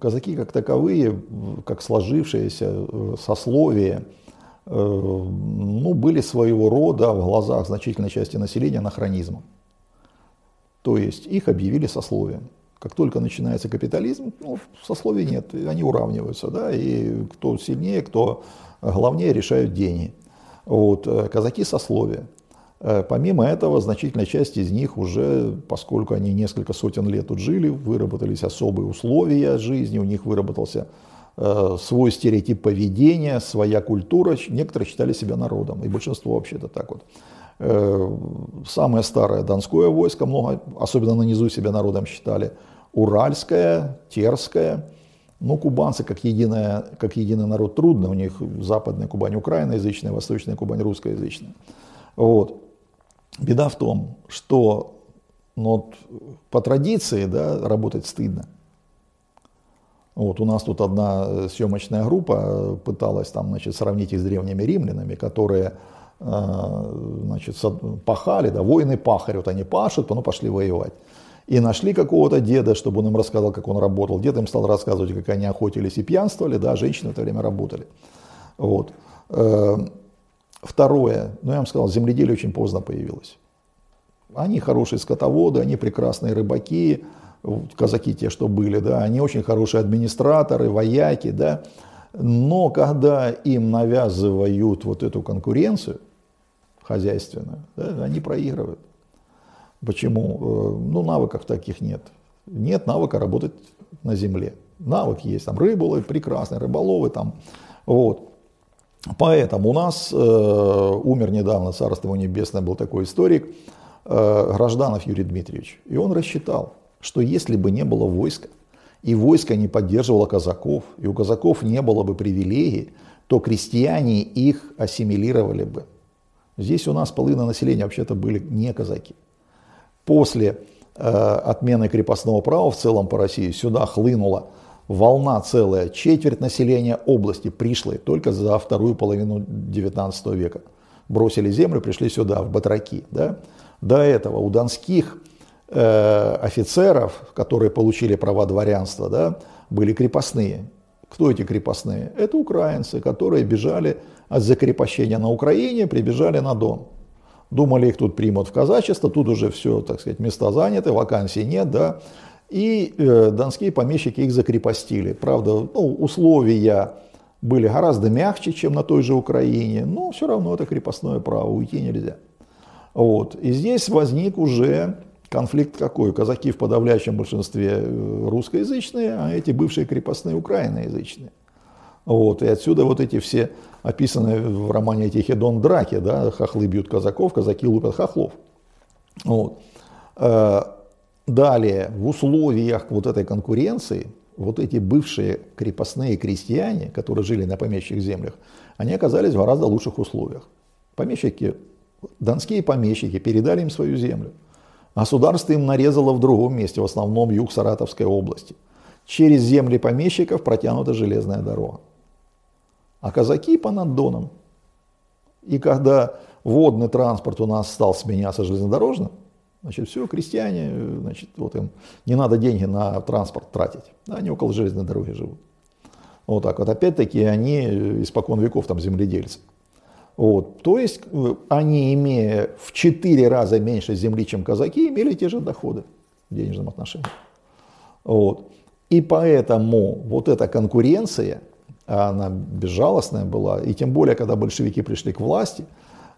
казаки как таковые, как сложившиеся э, сословие, ну, были своего рода в глазах значительной части населения анахронизмом. То есть их объявили сословием. Как только начинается капитализм, ну, сословий нет, они уравниваются, да, и кто сильнее, кто главнее решают деньги. Вот, казаки сословия. Э, помимо этого, значительная часть из них уже, поскольку они несколько сотен лет тут жили, выработались особые условия жизни, у них выработался э, свой стереотип поведения, своя культура. Некоторые считали себя народом, и большинство вообще-то так вот. Э, самое старое донское войско, много, особенно на низу себя народом считали, уральское, терское, ну, кубанцы как, единая, как единый народ трудно, у них западная Кубань украиноязычная, восточная Кубань русскоязычная. Вот. Беда в том, что ну, вот, по традиции да, работать стыдно. Вот, у нас тут одна съемочная группа пыталась там, значит, сравнить их с древними римлянами, которые э, значит, пахали, да, воины пахарь, вот они пашут, ну пошли воевать. И нашли какого-то деда, чтобы он им рассказал, как он работал. Дед им стал рассказывать, как они охотились и пьянствовали, да, женщины в это время работали. Вот. Второе, ну я вам сказал, земледелие очень поздно появилось. Они хорошие скотоводы, они прекрасные рыбаки, казаки те, что были, да, они очень хорошие администраторы, вояки, да. Но когда им навязывают вот эту конкуренцию хозяйственную, да, они проигрывают. Почему? Э, ну, навыков таких нет. Нет навыка работать на земле. Навык есть, там рыболовы, прекрасные рыболовы, там, вот. Поэтому у нас э, умер недавно, царство небесное, был такой историк, э, Гражданов Юрий Дмитриевич. И он рассчитал, что если бы не было войска, и войско не поддерживало казаков, и у казаков не было бы привилегий, то крестьяне их ассимилировали бы. Здесь у нас половина населения вообще-то были не казаки. После э, отмены крепостного права в целом по России сюда хлынуло волна целая, четверть населения области пришли только за вторую половину 19 века. Бросили землю, пришли сюда, в Батраки. Да? До этого у донских э, офицеров, которые получили права дворянства, да, были крепостные. Кто эти крепостные? Это украинцы, которые бежали от закрепощения на Украине, прибежали на Дон. Думали, их тут примут в казачество, тут уже все, так сказать, места заняты, вакансий нет, да. И э, донские помещики их закрепостили. Правда, ну, условия были гораздо мягче, чем на той же Украине, но все равно это крепостное право, уйти нельзя. Вот. И здесь возник уже конфликт какой? Казаки в подавляющем большинстве э, русскоязычные, а эти бывшие крепостные украиноязычные. Вот. И отсюда вот эти все описанные в романе эти хедон драки, да, хохлы бьют казаков, казаки лупят хохлов. Вот. Далее, в условиях вот этой конкуренции, вот эти бывшие крепостные крестьяне, которые жили на помещичьих землях, они оказались в гораздо лучших условиях. Помещики, донские помещики передали им свою землю. Государство им нарезало в другом месте, в основном юг Саратовской области. Через земли помещиков протянута железная дорога. А казаки по наддонам. И когда водный транспорт у нас стал сменяться железнодорожным, Значит, все, крестьяне, значит, вот им не надо деньги на транспорт тратить. Они около железной дороги живут. Вот так вот. Опять-таки они испокон веков там земледельцы. Вот. То есть э, они, имея в четыре раза меньше земли, чем казаки, имели те же доходы в денежном отношении. Вот. И поэтому вот эта конкуренция, она безжалостная была, и тем более, когда большевики пришли к власти,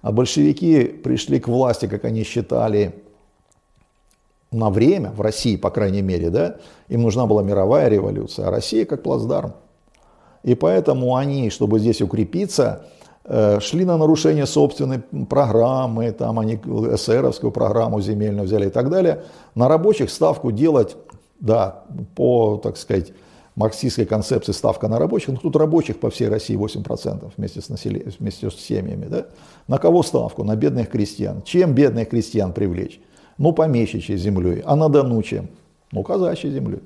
а большевики пришли к власти, как они считали, на время, в России, по крайней мере, да, им нужна была мировая революция, а Россия как плацдарм. И поэтому они, чтобы здесь укрепиться, э, шли на нарушение собственной программы, там они эсеровскую программу земельную взяли и так далее. На рабочих ставку делать, да, по, так сказать, марксистской концепции ставка на рабочих, ну тут рабочих по всей России 8% вместе с, населением, вместе с семьями. Да? На кого ставку? На бедных крестьян. Чем бедных крестьян привлечь? Ну, помещичьей землей, а на Дону чем? Ну, казачьей землей.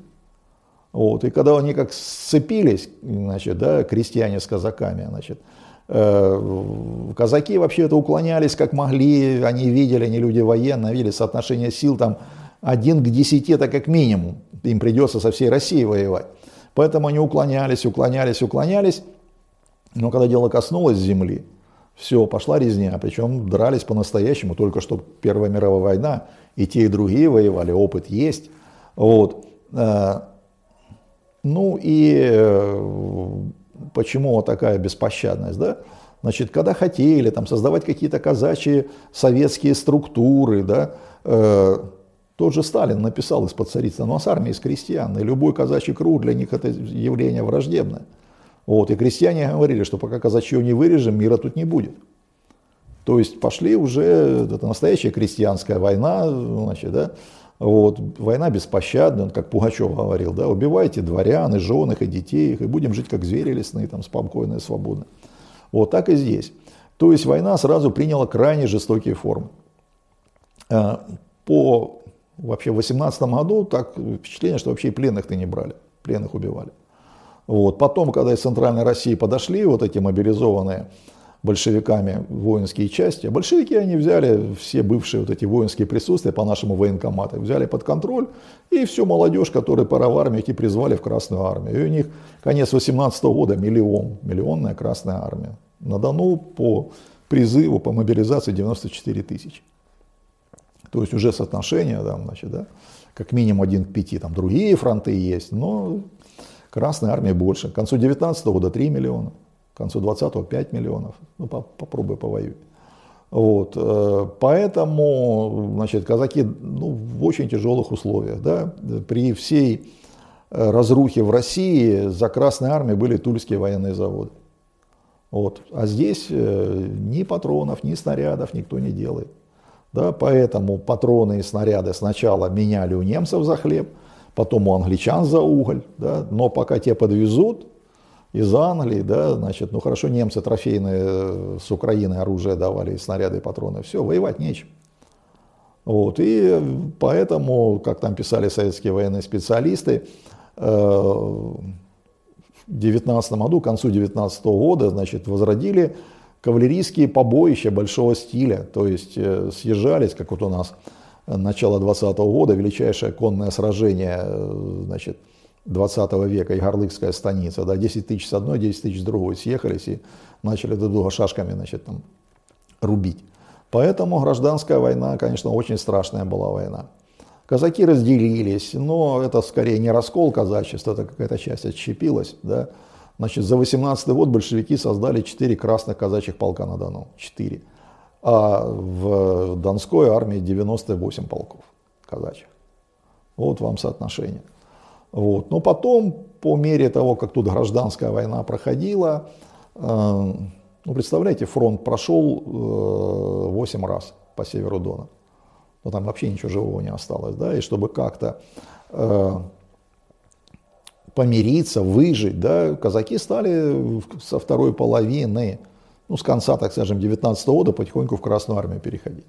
Вот. И когда они как сцепились, значит, да, крестьяне с казаками, значит, э, казаки вообще это уклонялись как могли, они видели, они люди военные, видели соотношение сил там один к десяти, это как минимум, им придется со всей Россией воевать. Поэтому они уклонялись, уклонялись, уклонялись. Но когда дело коснулось земли, все, пошла резня. Причем дрались по-настоящему, только что Первая мировая война, и те, и другие воевали, опыт есть. Вот. Э, ну и э, почему такая беспощадность, да? Значит, когда хотели там, создавать какие-то казачьи советские структуры, да, э, тот же Сталин написал из-под царицы, а с армией, из крестьян, и любой казачий круг для них это явление враждебное. Вот, и крестьяне говорили, что пока казачье не вырежем, мира тут не будет. То есть пошли уже, это настоящая крестьянская война, значит, да, вот, война беспощадная, как Пугачев говорил, да, убивайте дворян и жен и детей их, и будем жить как звери лесные, там, спокойно и свободно. Вот так и здесь. То есть война сразу приняла крайне жестокие формы. А, по вообще в 18 году так впечатление, что вообще и пленных-то не брали, пленных убивали. Вот. Потом, когда из Центральной России подошли вот эти мобилизованные большевиками воинские части. А большевики они взяли все бывшие вот эти воинские присутствия по нашему военкомату, взяли под контроль, и всю молодежь, которая пора в армию, эти призвали в Красную армию. И у них конец 18 года миллион, миллионная Красная армия. На Дону по призыву, по мобилизации 94 тысячи. То есть уже соотношение, да, значит, да, как минимум один к пяти, там другие фронты есть, но Красная армия больше. К концу 19 года 3 миллиона. К концу 20-го 5 миллионов. Ну, попробуй повоюй. Вот, э, поэтому, значит, казаки ну, в очень тяжелых условиях. Да? При всей э, разрухе в России за Красной армией были тульские военные заводы. Вот. А здесь э, ни патронов, ни снарядов никто не делает. Да? Поэтому патроны и снаряды сначала меняли у немцев за хлеб, потом у англичан за уголь. Да? Но пока те подвезут, из Англии, да, значит, ну хорошо, немцы трофейные э, с Украины оружие давали, снаряды патроны, все, воевать нечем. Вот, и поэтому, как там писали советские военные специалисты, э, в 19 году, к концу 19 года, значит, возродили кавалерийские побоища большого стиля, то есть э, съезжались, как вот у нас начало 20 года, величайшее конное сражение, значит, 20 века, Игорлыкская станица, да, 10 тысяч с одной, 10 тысяч с другой съехались и начали друг друга шашками, значит, там, рубить. Поэтому гражданская война, конечно, очень страшная была война. Казаки разделились, но это скорее не раскол казачества, это какая-то часть отщепилась, да. Значит, за 18 год большевики создали 4 красных казачьих полка на Дону, 4. А в Донской армии 98 полков казачьих. Вот вам соотношение. Вот. Но потом, по мере того, как тут гражданская война проходила, э, ну, представляете, фронт прошел э, 8 раз по северу Дона. Но там вообще ничего живого не осталось. Да? И чтобы как-то э, помириться, выжить, да, казаки стали со второй половины, ну, с конца, так скажем, 19 года потихоньку в Красную армию переходить.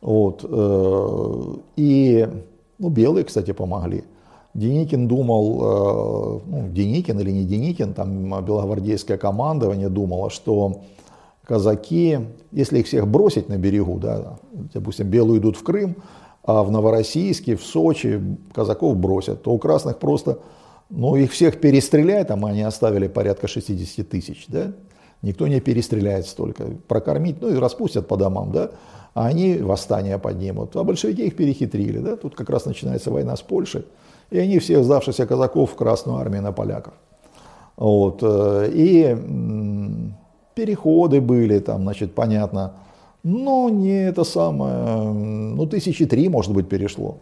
Вот. Э, и ну, белые, кстати, помогли. Деникин думал, э, ну, Деникин или не Деникин, там белогвардейское командование думало, что казаки, если их всех бросить на берегу, да, допустим, белые идут в Крым, а в Новороссийске, в Сочи казаков бросят, то у красных просто, ну, их всех перестреляют, там они оставили порядка 60 тысяч, да, никто не перестреляет столько, прокормить, ну, и распустят по домам, да, а они восстание поднимут, а большевики их перехитрили, да, тут как раз начинается война с Польшей, и они всех сдавшихся казаков в Красную армию на поляков. Вот. Э, и переходы были там, значит, понятно. Но не это самое, ну тысячи три, может быть, перешло.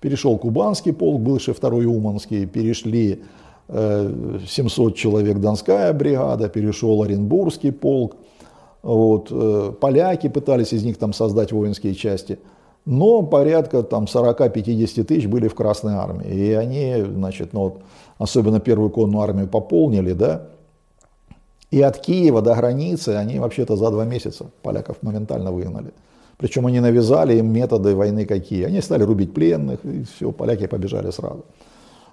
Перешел Кубанский полк, бывший второй Уманский, перешли 700 э, человек Донская бригада, перешел Оренбургский полк. Вот, э, поляки пытались из них там создать воинские части – но порядка там 40-50 тысяч были в Красной армии. И они, значит, ну вот, особенно первую конную армию пополнили, да, и от Киева до границы они вообще-то за два месяца поляков моментально выгнали. Причем они навязали им методы войны какие. Они стали рубить пленных, и все, поляки побежали сразу.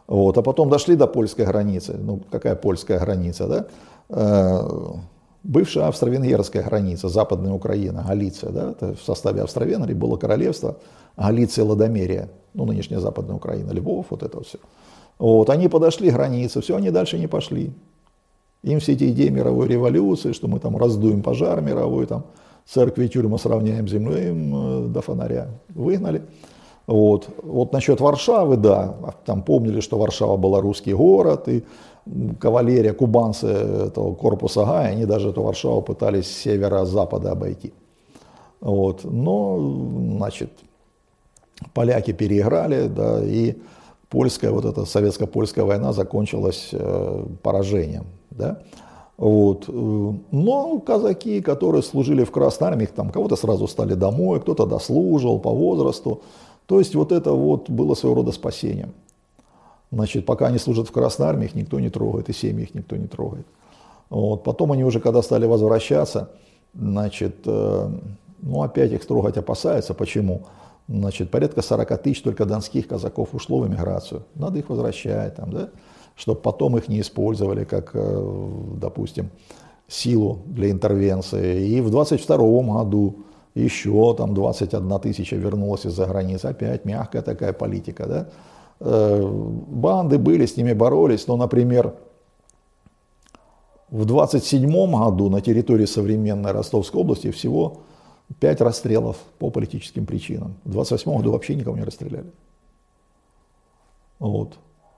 Вот. А потом дошли до польской границы. Ну, какая польская граница, да? Э, бывшая австро-венгерская граница, западная Украина, Галиция, да, это в составе Австро-Венгрии было королевство Галиция, Ладомерия, ну, нынешняя западная Украина, Львов, вот это все. Вот, они подошли к границе, все, они дальше не пошли. Им все эти идеи мировой революции, что мы там раздуем пожар мировой, там церкви и тюрьмы сравняем с землей им э, до фонаря, выгнали. Вот. вот насчет Варшавы, да, там помнили, что Варшава была русский город, и кавалерия, кубанцы этого корпуса Гая, они даже эту Варшаву пытались с севера-запада обойти. Вот. Но, значит, поляки переиграли, да, и польская, вот эта советско-польская война закончилась э, поражением, да. Вот. Но казаки, которые служили в Красной Армии, там кого-то сразу стали домой, кто-то дослужил по возрасту. То есть вот это вот было своего рода спасением. Значит, пока они служат в Красной Армии, их никто не трогает, и семьи их никто не трогает. Вот. Потом они уже, когда стали возвращаться, значит, э, ну опять их трогать опасаются. Почему? Значит, порядка 40 тысяч только донских казаков ушло в эмиграцию. Надо их возвращать, там, да? чтобы потом их не использовали как, э, допустим, силу для интервенции. И в 22 году еще там 21 тысяча вернулась из-за границы. Опять мягкая такая политика. Да? Э, банды были, с ними боролись. Но, например, в 27 году на территории современной Ростовской области всего 5 расстрелов по политическим причинам. В 28 году вообще никого не расстреляли. Вот.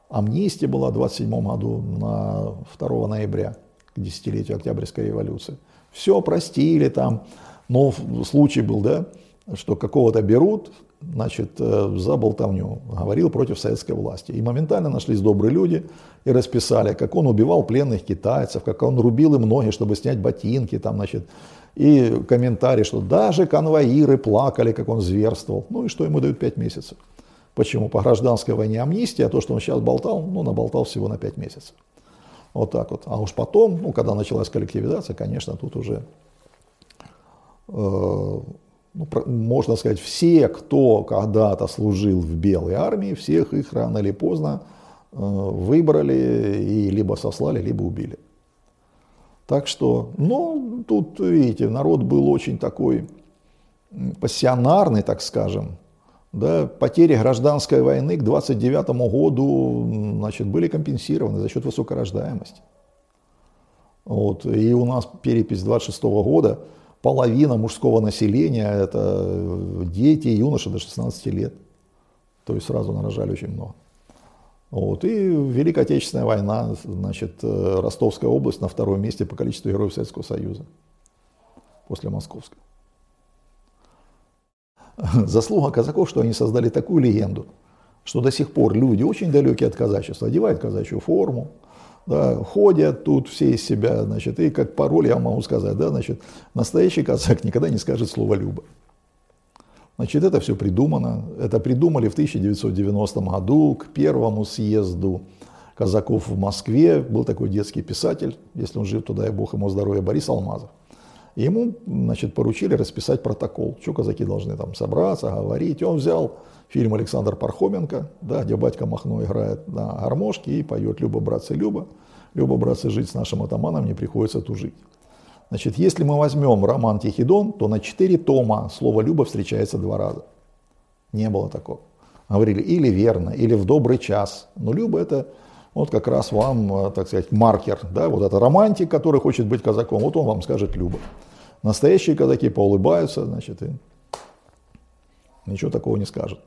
Амнистия была в 27 году на 2 ноября, к десятилетию Октябрьской революции. Все простили там, но случай был, да, что какого-то берут, значит, э, за болтовню, говорил против советской власти. И моментально нашлись добрые люди и расписали, как он убивал пленных китайцев, как он рубил им ноги, чтобы снять ботинки, там, значит, и комментарий, что даже конвоиры плакали, как он зверствовал. Ну и что ему дают 5 месяцев. Почему? По гражданской войне амнистия, а то, что он сейчас болтал, ну, наболтал всего на 5 месяцев. Вот так вот. А уж потом, ну, когда началась коллективизация, конечно, тут уже, ну, можно сказать, все, кто когда-то служил в белой армии, всех их рано или поздно э, выбрали и либо сослали, либо убили. Так что, ну, тут, видите, народ был очень такой пассионарный, так скажем, да, потери гражданской войны к 29 году значит, были компенсированы за счет высокой рождаемости. Вот. И у нас перепись 26 года, половина мужского населения – это дети юноши до 16 лет. То есть сразу нарожали очень много. Вот. И Великая Отечественная война, значит, Ростовская область на втором месте по количеству героев Советского Союза после Московской. Заслуга казаков, что они создали такую легенду, что до сих пор люди очень далекие от казачества, одевают казачью форму, да, ходят тут все из себя, значит, и как пароль я могу сказать, да, значит, настоящий казак никогда не скажет слово «люба». Значит, это все придумано. Это придумали в 1990 году к первому съезду казаков в Москве. Был такой детский писатель, если он жив, туда и бог ему здоровья, Борис Алмазов. И ему значит, поручили расписать протокол, что казаки должны там собраться, говорить. И он взял фильм Александр Пархоменко, да, где батька Махно играет на гармошке и поет «Люба, братцы, Люба». «Люба, братцы, жить с нашим атаманом не приходится тужить». Значит, если мы возьмем роман «Тихий то на четыре тома слово «люба» встречается два раза. Не было такого. Говорили или верно, или в добрый час. Но «люба» это вот как раз вам, э, так сказать, маркер, да, вот это романтик, который хочет быть казаком, вот он вам скажет «люба». Настоящие казаки поулыбаются, значит, и ничего такого не скажут.